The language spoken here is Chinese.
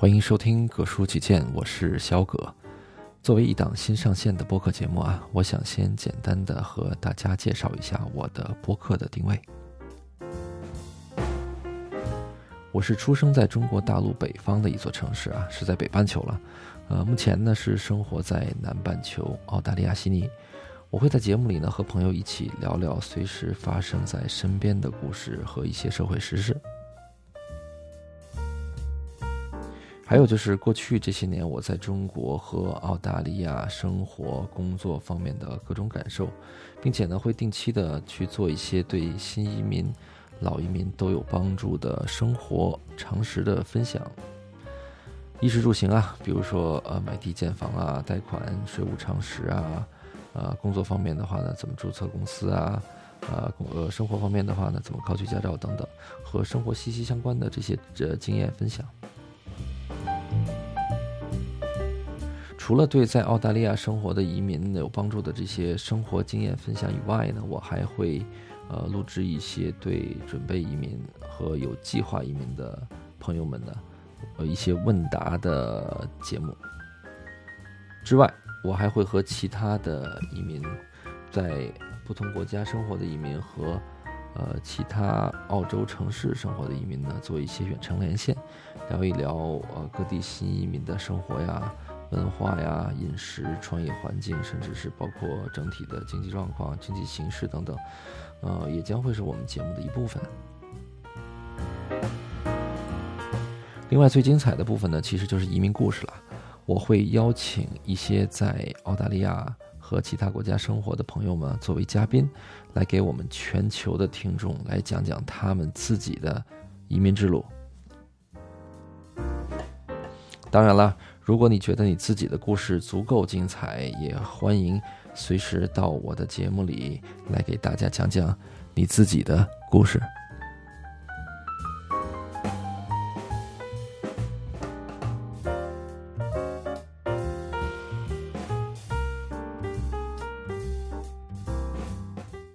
欢迎收听《葛书几见》，我是小葛。作为一档新上线的播客节目啊，我想先简单的和大家介绍一下我的播客的定位。我是出生在中国大陆北方的一座城市啊，是在北半球了。呃，目前呢是生活在南半球澳大利亚悉尼。我会在节目里呢和朋友一起聊聊随时发生在身边的故事和一些社会时事。还有就是过去这些年我在中国和澳大利亚生活、工作方面的各种感受，并且呢会定期的去做一些对新移民、老移民都有帮助的生活常识的分享。衣食住行啊，比如说呃买地建房啊、贷款、税务常识啊，呃工作方面的话呢怎么注册公司啊，啊呃生活方面的话呢怎么考取驾照等等，和生活息息相关的这些呃经验分享。除了对在澳大利亚生活的移民有帮助的这些生活经验分享以外呢，我还会，呃，录制一些对准备移民和有计划移民的朋友们的，呃，一些问答的节目。之外，我还会和其他的移民，在不同国家生活的移民和，呃，其他澳洲城市生活的移民呢，做一些远程连线，聊一聊呃各地新移民的生活呀。文化呀、饮食、创业环境，甚至是包括整体的经济状况、经济形势等等，呃，也将会是我们节目的一部分。另外，最精彩的部分呢，其实就是移民故事了。我会邀请一些在澳大利亚和其他国家生活的朋友们作为嘉宾，来给我们全球的听众来讲讲他们自己的移民之路。当然了。如果你觉得你自己的故事足够精彩，也欢迎随时到我的节目里来给大家讲讲你自己的故事。